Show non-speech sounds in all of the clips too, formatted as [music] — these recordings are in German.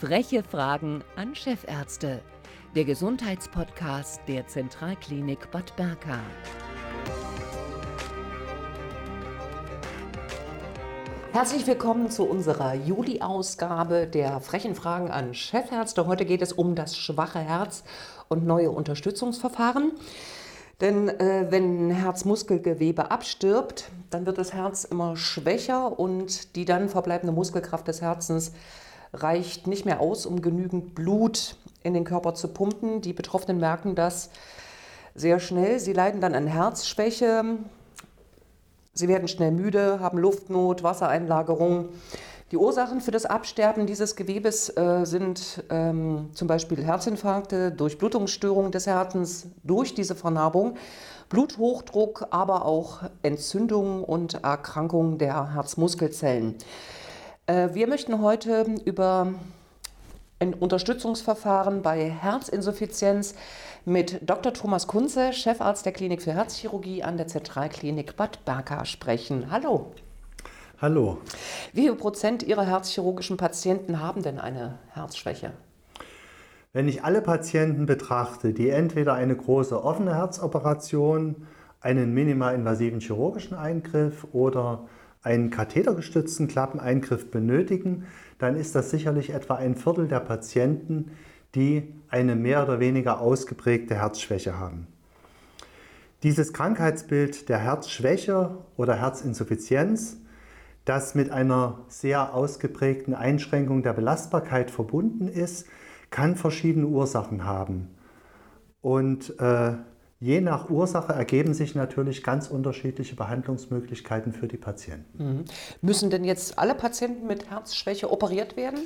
Freche Fragen an Chefärzte. Der Gesundheitspodcast der Zentralklinik Bad Berka. Herzlich willkommen zu unserer Juli-Ausgabe der frechen Fragen an Chefärzte. Heute geht es um das schwache Herz und neue Unterstützungsverfahren. Denn äh, wenn Herzmuskelgewebe abstirbt, dann wird das Herz immer schwächer und die dann verbleibende Muskelkraft des Herzens reicht nicht mehr aus, um genügend Blut in den Körper zu pumpen. Die Betroffenen merken das sehr schnell. Sie leiden dann an Herzschwäche, Sie werden schnell müde, haben Luftnot, Wassereinlagerung. Die Ursachen für das Absterben dieses Gewebes äh, sind ähm, zum Beispiel Herzinfarkte, Durchblutungsstörungen des Herzens durch diese Vernarbung, Bluthochdruck, aber auch Entzündungen und Erkrankungen der Herzmuskelzellen. Äh, wir möchten heute über ein Unterstützungsverfahren bei Herzinsuffizienz mit Dr. Thomas Kunze, Chefarzt der Klinik für Herzchirurgie an der Zentralklinik Bad Berka sprechen. Hallo. Hallo. Wie viel Prozent Ihrer herzchirurgischen Patienten haben denn eine Herzschwäche? Wenn ich alle Patienten betrachte, die entweder eine große offene Herzoperation, einen minimalinvasiven chirurgischen Eingriff oder einen kathetergestützten Klappeneingriff benötigen, dann ist das sicherlich etwa ein Viertel der Patienten, die eine mehr oder weniger ausgeprägte Herzschwäche haben. Dieses Krankheitsbild der Herzschwäche oder Herzinsuffizienz, das mit einer sehr ausgeprägten Einschränkung der Belastbarkeit verbunden ist, kann verschiedene Ursachen haben. Und äh, Je nach Ursache ergeben sich natürlich ganz unterschiedliche Behandlungsmöglichkeiten für die Patienten. Mhm. Müssen denn jetzt alle Patienten mit Herzschwäche operiert werden?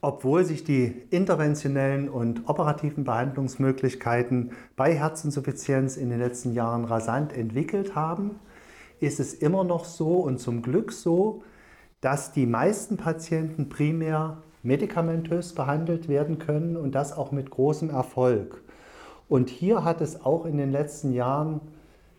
Obwohl sich die interventionellen und operativen Behandlungsmöglichkeiten bei Herzinsuffizienz in den letzten Jahren rasant entwickelt haben, ist es immer noch so und zum Glück so, dass die meisten Patienten primär medikamentös behandelt werden können und das auch mit großem Erfolg. Und hier hat es auch in den letzten Jahren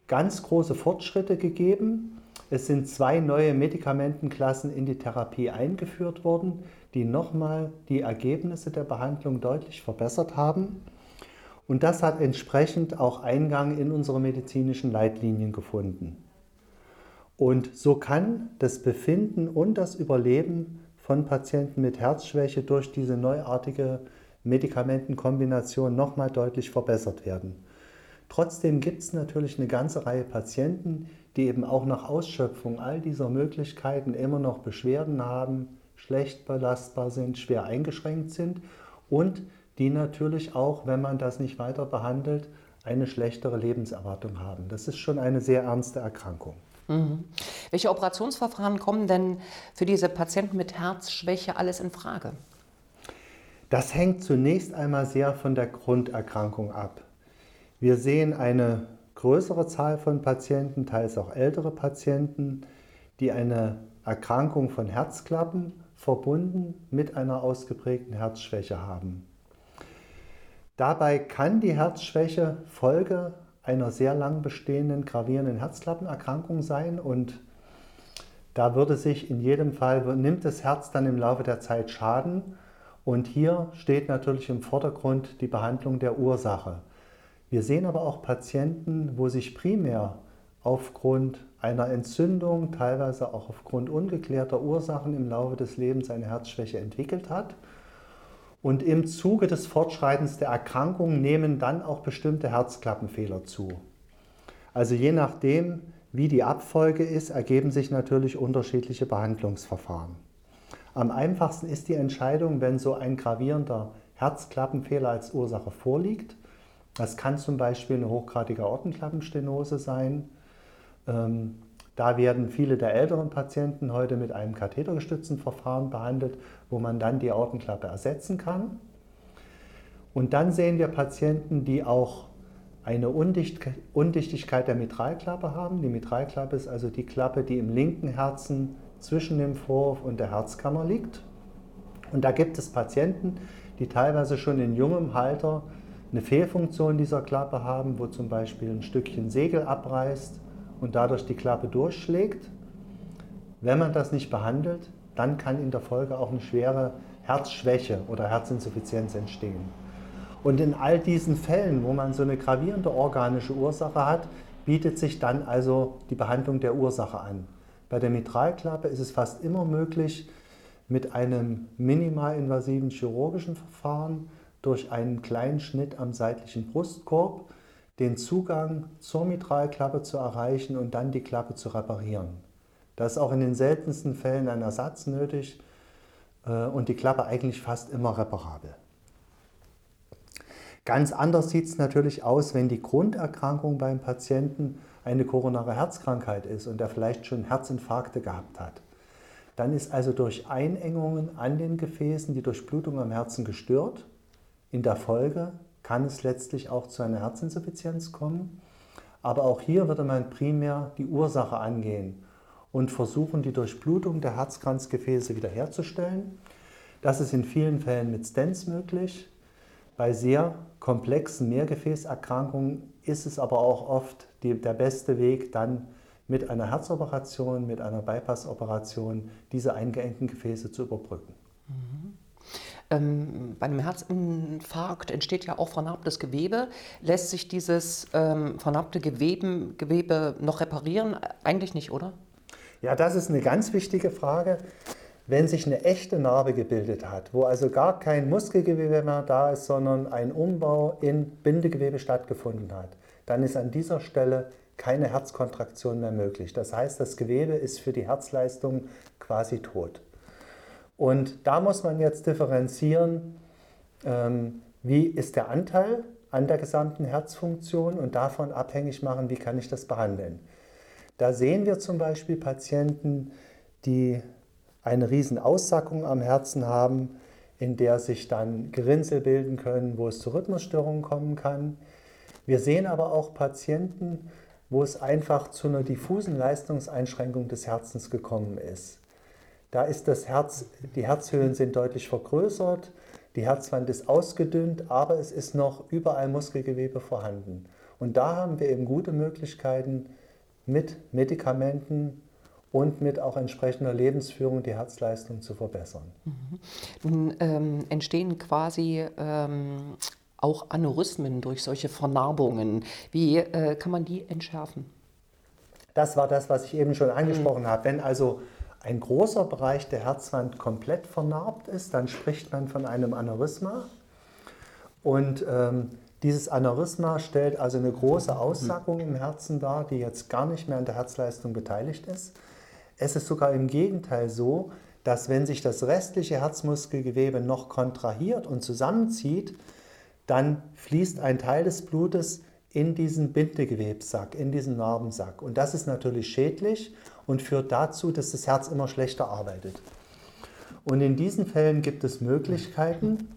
ganz große Fortschritte gegeben. Es sind zwei neue Medikamentenklassen in die Therapie eingeführt worden, die nochmal die Ergebnisse der Behandlung deutlich verbessert haben. Und das hat entsprechend auch Eingang in unsere medizinischen Leitlinien gefunden. Und so kann das Befinden und das Überleben von Patienten mit Herzschwäche durch diese neuartige Medikamentenkombination nochmal deutlich verbessert werden. Trotzdem gibt es natürlich eine ganze Reihe Patienten, die eben auch nach Ausschöpfung all dieser Möglichkeiten immer noch Beschwerden haben, schlecht belastbar sind, schwer eingeschränkt sind und die natürlich auch, wenn man das nicht weiter behandelt, eine schlechtere Lebenserwartung haben. Das ist schon eine sehr ernste Erkrankung. Mhm. Welche Operationsverfahren kommen denn für diese Patienten mit Herzschwäche alles in Frage? Das hängt zunächst einmal sehr von der Grunderkrankung ab. Wir sehen eine größere Zahl von Patienten, teils auch ältere Patienten, die eine Erkrankung von Herzklappen verbunden mit einer ausgeprägten Herzschwäche haben. Dabei kann die Herzschwäche Folge einer sehr lang bestehenden gravierenden Herzklappenerkrankung sein und da würde sich in jedem Fall, nimmt das Herz dann im Laufe der Zeit Schaden und hier steht natürlich im Vordergrund die Behandlung der Ursache. Wir sehen aber auch Patienten, wo sich primär aufgrund einer Entzündung, teilweise auch aufgrund ungeklärter Ursachen im Laufe des Lebens eine Herzschwäche entwickelt hat. Und im Zuge des Fortschreitens der Erkrankung nehmen dann auch bestimmte Herzklappenfehler zu. Also je nachdem, wie die Abfolge ist, ergeben sich natürlich unterschiedliche Behandlungsverfahren. Am einfachsten ist die Entscheidung, wenn so ein gravierender Herzklappenfehler als Ursache vorliegt. Das kann zum Beispiel eine hochgradige Ortenklappenstenose sein. Ähm, da werden viele der älteren Patienten heute mit einem kathetergestützten Verfahren behandelt, wo man dann die Aortenklappe ersetzen kann. Und dann sehen wir Patienten, die auch eine Undichtigkeit der Mitralklappe haben. Die Mitralklappe ist also die Klappe, die im linken Herzen zwischen dem Vorhof und der Herzkammer liegt. Und da gibt es Patienten, die teilweise schon in jungem Alter eine Fehlfunktion dieser Klappe haben, wo zum Beispiel ein Stückchen Segel abreißt und dadurch die Klappe durchschlägt. Wenn man das nicht behandelt, dann kann in der Folge auch eine schwere Herzschwäche oder Herzinsuffizienz entstehen. Und in all diesen Fällen, wo man so eine gravierende organische Ursache hat, bietet sich dann also die Behandlung der Ursache an. Bei der Mitralklappe ist es fast immer möglich, mit einem minimalinvasiven chirurgischen Verfahren durch einen kleinen Schnitt am seitlichen Brustkorb den Zugang zur Mitralklappe zu erreichen und dann die Klappe zu reparieren. Da ist auch in den seltensten Fällen ein Ersatz nötig äh, und die Klappe eigentlich fast immer reparabel. Ganz anders sieht es natürlich aus, wenn die Grunderkrankung beim Patienten eine koronare Herzkrankheit ist und er vielleicht schon Herzinfarkte gehabt hat. Dann ist also durch Einengungen an den Gefäßen die Durchblutung am Herzen gestört. In der Folge kann es letztlich auch zu einer Herzinsuffizienz kommen. Aber auch hier würde man primär die Ursache angehen und versuchen, die Durchblutung der Herzkranzgefäße wiederherzustellen. Das ist in vielen Fällen mit Stents möglich. Bei sehr komplexen Mehrgefäßerkrankungen ist es aber auch oft die, der beste Weg, dann mit einer Herzoperation, mit einer Bypassoperation diese eingeengten Gefäße zu überbrücken. Mhm. Ähm, bei einem Herzinfarkt entsteht ja auch vernarbtes Gewebe. Lässt sich dieses ähm, vernarbte Gewebe, Gewebe noch reparieren? Eigentlich nicht, oder? Ja, das ist eine ganz wichtige Frage. Wenn sich eine echte Narbe gebildet hat, wo also gar kein Muskelgewebe mehr da ist, sondern ein Umbau in Bindegewebe stattgefunden hat, dann ist an dieser Stelle keine Herzkontraktion mehr möglich. Das heißt, das Gewebe ist für die Herzleistung quasi tot. Und da muss man jetzt differenzieren, ähm, wie ist der Anteil an der gesamten Herzfunktion und davon abhängig machen, wie kann ich das behandeln. Da sehen wir zum Beispiel Patienten, die eine riesen Aussackung am Herzen haben, in der sich dann Gerinnsel bilden können, wo es zu Rhythmusstörungen kommen kann. Wir sehen aber auch Patienten, wo es einfach zu einer diffusen Leistungseinschränkung des Herzens gekommen ist. Da ist das Herz, die Herzhöhlen sind deutlich vergrößert, die Herzwand ist ausgedünnt, aber es ist noch überall Muskelgewebe vorhanden. Und da haben wir eben gute Möglichkeiten, mit Medikamenten und mit auch entsprechender Lebensführung die Herzleistung zu verbessern. Mhm. Nun ähm, entstehen quasi ähm, auch Aneurysmen durch solche Vernarbungen. Wie äh, kann man die entschärfen? Das war das, was ich eben schon angesprochen mhm. habe. Wenn also ein großer Bereich der Herzwand komplett vernarbt ist, dann spricht man von einem Aneurysma. Und ähm, dieses Aneurysma stellt also eine große Aussackung im Herzen dar, die jetzt gar nicht mehr an der Herzleistung beteiligt ist. Es ist sogar im Gegenteil so, dass wenn sich das restliche Herzmuskelgewebe noch kontrahiert und zusammenzieht, dann fließt ein Teil des Blutes in diesen Bindegewebssack, in diesen Narbensack. Und das ist natürlich schädlich und führt dazu, dass das Herz immer schlechter arbeitet. Und in diesen Fällen gibt es Möglichkeiten,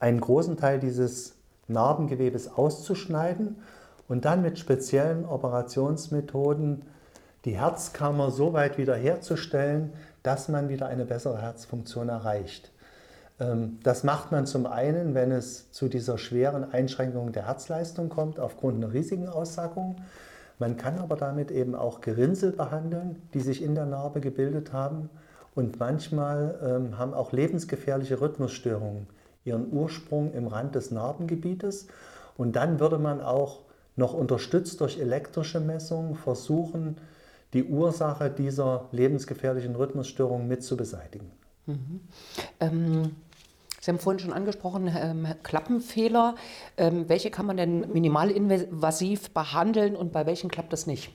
einen großen Teil dieses Narbengewebes auszuschneiden und dann mit speziellen Operationsmethoden die Herzkammer so weit wiederherzustellen, dass man wieder eine bessere Herzfunktion erreicht. Ähm, das macht man zum einen, wenn es zu dieser schweren Einschränkung der Herzleistung kommt, aufgrund einer riesigen Aussackung. Man kann aber damit eben auch Gerinnsel behandeln, die sich in der Narbe gebildet haben. Und manchmal ähm, haben auch lebensgefährliche Rhythmusstörungen ihren Ursprung im Rand des Narbengebietes. Und dann würde man auch noch unterstützt durch elektrische Messungen versuchen, die Ursache dieser lebensgefährlichen Rhythmusstörung mit zu beseitigen. Mhm. Ähm, Sie haben vorhin schon angesprochen, ähm, Klappenfehler. Ähm, welche kann man denn minimalinvasiv behandeln und bei welchen klappt das nicht?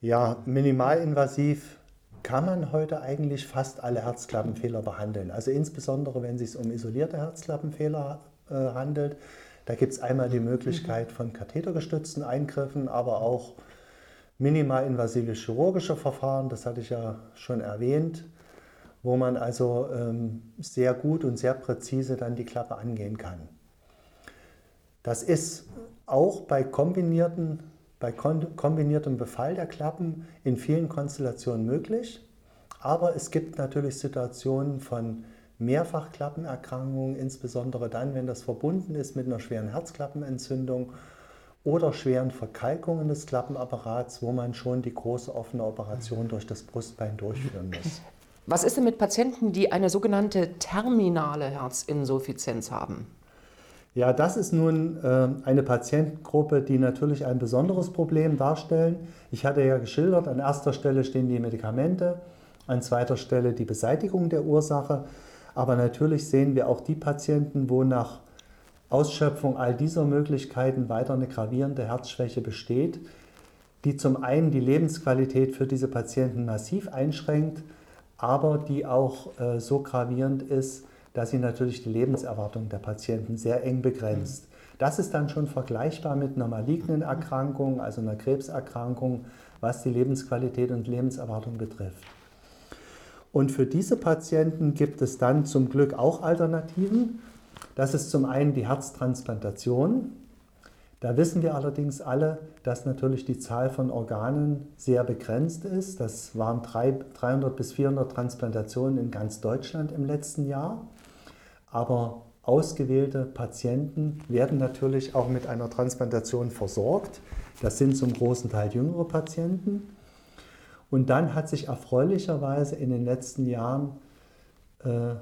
Ja, minimalinvasiv kann man heute eigentlich fast alle Herzklappenfehler behandeln. Also insbesondere, wenn es sich um isolierte Herzklappenfehler äh, handelt. Da gibt es einmal die Möglichkeit von kathetergestützten Eingriffen, aber auch minimalinvasive chirurgische Verfahren, das hatte ich ja schon erwähnt, wo man also ähm, sehr gut und sehr präzise dann die Klappe angehen kann. Das ist auch bei kombinierten bei kombiniertem Befall der Klappen in vielen Konstellationen möglich. Aber es gibt natürlich Situationen von Mehrfachklappenerkrankungen, insbesondere dann, wenn das verbunden ist mit einer schweren Herzklappenentzündung oder schweren Verkalkungen des Klappenapparats, wo man schon die große offene Operation durch das Brustbein durchführen muss. Was ist denn mit Patienten, die eine sogenannte terminale Herzinsuffizienz haben? Ja, das ist nun äh, eine Patientengruppe, die natürlich ein besonderes Problem darstellen. Ich hatte ja geschildert, an erster Stelle stehen die Medikamente, an zweiter Stelle die Beseitigung der Ursache. Aber natürlich sehen wir auch die Patienten, wo nach Ausschöpfung all dieser Möglichkeiten weiter eine gravierende Herzschwäche besteht, die zum einen die Lebensqualität für diese Patienten massiv einschränkt, aber die auch äh, so gravierend ist, dass sie natürlich die Lebenserwartung der Patienten sehr eng begrenzt. Das ist dann schon vergleichbar mit einer malignen Erkrankung, also einer Krebserkrankung, was die Lebensqualität und Lebenserwartung betrifft. Und für diese Patienten gibt es dann zum Glück auch Alternativen. Das ist zum einen die Herztransplantation. Da wissen wir allerdings alle, dass natürlich die Zahl von Organen sehr begrenzt ist. Das waren 300 bis 400 Transplantationen in ganz Deutschland im letzten Jahr. Aber ausgewählte Patienten werden natürlich auch mit einer Transplantation versorgt. Das sind zum großen Teil jüngere Patienten. Und dann hat sich erfreulicherweise in den letzten Jahren äh,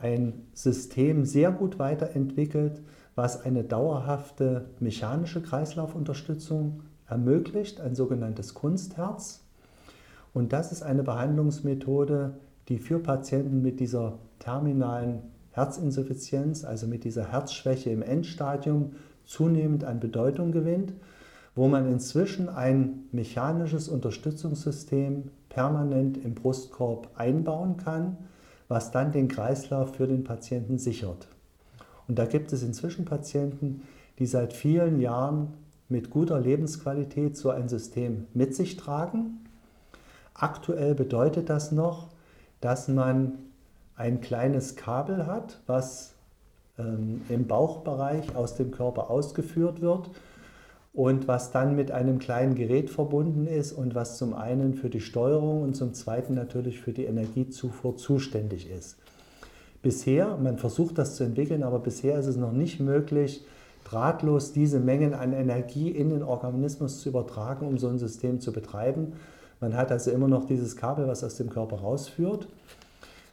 ein System sehr gut weiterentwickelt, was eine dauerhafte mechanische Kreislaufunterstützung ermöglicht, ein sogenanntes Kunstherz. Und das ist eine Behandlungsmethode, die für Patienten mit dieser terminalen Herzinsuffizienz, also mit dieser Herzschwäche im Endstadium, zunehmend an Bedeutung gewinnt, wo man inzwischen ein mechanisches Unterstützungssystem permanent im Brustkorb einbauen kann, was dann den Kreislauf für den Patienten sichert. Und da gibt es inzwischen Patienten, die seit vielen Jahren mit guter Lebensqualität so ein System mit sich tragen. Aktuell bedeutet das noch, dass man ein kleines Kabel hat, was ähm, im Bauchbereich aus dem Körper ausgeführt wird und was dann mit einem kleinen Gerät verbunden ist und was zum einen für die Steuerung und zum zweiten natürlich für die Energiezufuhr zuständig ist. Bisher, man versucht das zu entwickeln, aber bisher ist es noch nicht möglich, drahtlos diese Mengen an Energie in den Organismus zu übertragen, um so ein System zu betreiben. Man hat also immer noch dieses Kabel, was aus dem Körper rausführt,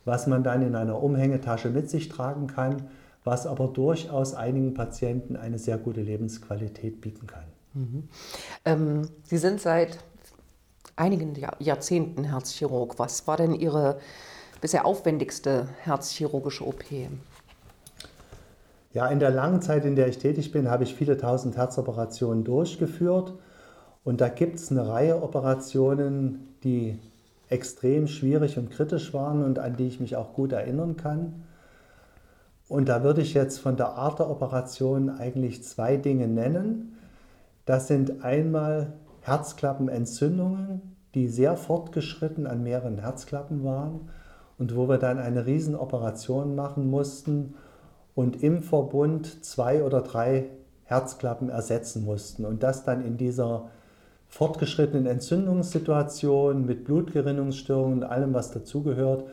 was man dann in einer Umhängetasche mit sich tragen kann, was aber durchaus einigen Patienten eine sehr gute Lebensqualität bieten kann. Mhm. Ähm, Sie sind seit einigen Jahrzehnten Herzchirurg. Was war denn Ihre bisher aufwendigste herzchirurgische OP? Ja, in der langen Zeit, in der ich tätig bin, habe ich viele tausend Herzoperationen durchgeführt. Und da gibt es eine Reihe Operationen, die extrem schwierig und kritisch waren und an die ich mich auch gut erinnern kann. Und da würde ich jetzt von der Art der Operation eigentlich zwei Dinge nennen. Das sind einmal Herzklappenentzündungen, die sehr fortgeschritten an mehreren Herzklappen waren und wo wir dann eine Riesenoperation machen mussten und im Verbund zwei oder drei Herzklappen ersetzen mussten. Und das dann in dieser fortgeschrittenen Entzündungssituation mit Blutgerinnungsstörungen und allem, was dazugehört.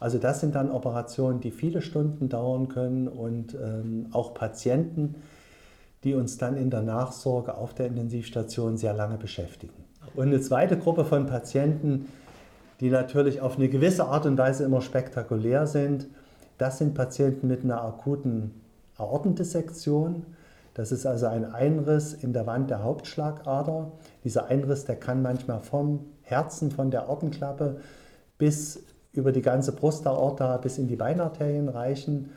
Also das sind dann Operationen, die viele Stunden dauern können und ähm, auch Patienten, die uns dann in der Nachsorge auf der Intensivstation sehr lange beschäftigen. Und eine zweite Gruppe von Patienten, die natürlich auf eine gewisse Art und Weise immer spektakulär sind, das sind Patienten mit einer akuten Aortendissektion. Das ist also ein Einriss in der Wand der Hauptschlagader. Dieser Einriss, der kann manchmal vom Herzen, von der Aortenklappe bis über die ganze Brustaorta bis in die Beinarterien reichen.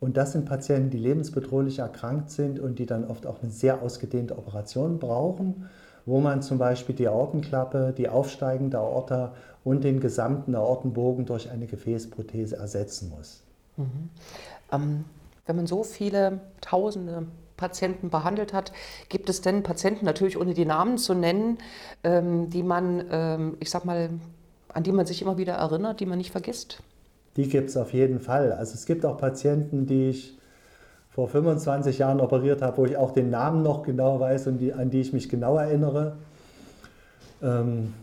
Und das sind Patienten, die lebensbedrohlich erkrankt sind und die dann oft auch eine sehr ausgedehnte Operation brauchen, wo man zum Beispiel die Aortenklappe, die aufsteigende Aorta und den gesamten Aortenbogen durch eine Gefäßprothese ersetzen muss. Mhm. Ähm, wenn man so viele Tausende Patienten behandelt hat, gibt es denn Patienten, natürlich ohne die Namen zu nennen, ähm, die man, ähm, ich sag mal, an die man sich immer wieder erinnert, die man nicht vergisst? Die gibt es auf jeden Fall. Also es gibt auch Patienten, die ich vor 25 Jahren operiert habe, wo ich auch den Namen noch genau weiß und die, an die ich mich genau erinnere. Ähm,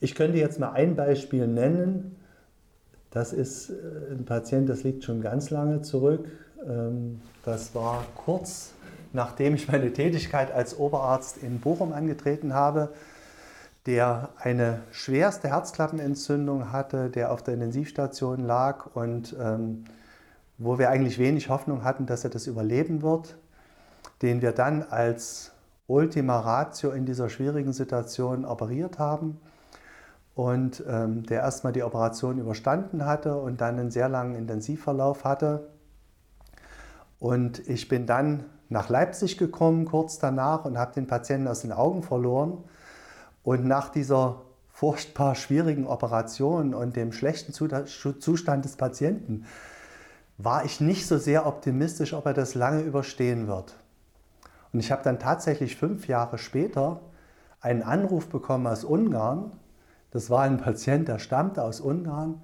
ich könnte jetzt mal ein Beispiel nennen. Das ist äh, ein Patient, das liegt schon ganz lange zurück. Ähm, das war kurz nachdem ich meine Tätigkeit als Oberarzt in Bochum angetreten habe, der eine schwerste Herzklappenentzündung hatte, der auf der Intensivstation lag und ähm, wo wir eigentlich wenig Hoffnung hatten, dass er das überleben wird, den wir dann als Ultima Ratio in dieser schwierigen Situation operiert haben und ähm, der erstmal die Operation überstanden hatte und dann einen sehr langen Intensivverlauf hatte. Und ich bin dann nach Leipzig gekommen kurz danach und habe den Patienten aus den Augen verloren. Und nach dieser furchtbar schwierigen Operation und dem schlechten Zustand des Patienten war ich nicht so sehr optimistisch, ob er das lange überstehen wird. Und ich habe dann tatsächlich fünf Jahre später einen Anruf bekommen aus Ungarn. Das war ein Patient, der stammte aus Ungarn.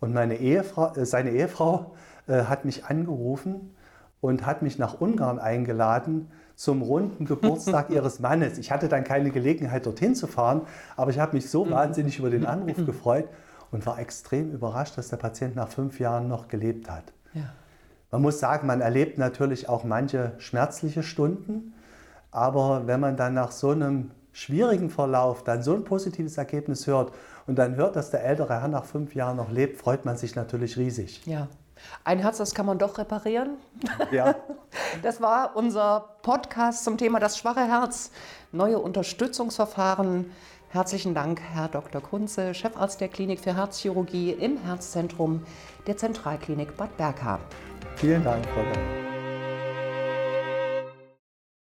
Und meine Ehefrau, äh, seine Ehefrau äh, hat mich angerufen und hat mich nach Ungarn eingeladen zum runden Geburtstag [laughs] ihres Mannes. Ich hatte dann keine Gelegenheit, dorthin zu fahren, aber ich habe mich so wahnsinnig über den [laughs] Anruf gefreut und war extrem überrascht, dass der Patient nach fünf Jahren noch gelebt hat. Ja. Man muss sagen, man erlebt natürlich auch manche schmerzliche Stunden, aber wenn man dann nach so einem schwierigen Verlauf dann so ein positives Ergebnis hört und dann hört, dass der ältere Herr nach fünf Jahren noch lebt, freut man sich natürlich riesig. Ja. Ein Herz, das kann man doch reparieren. Ja. [laughs] Das war unser Podcast zum Thema das schwache Herz. Neue Unterstützungsverfahren. Herzlichen Dank, Herr Dr. Kunze, Chefarzt der Klinik für Herzchirurgie im Herzzentrum der Zentralklinik Bad Berka. Vielen Dank, Frau Dank.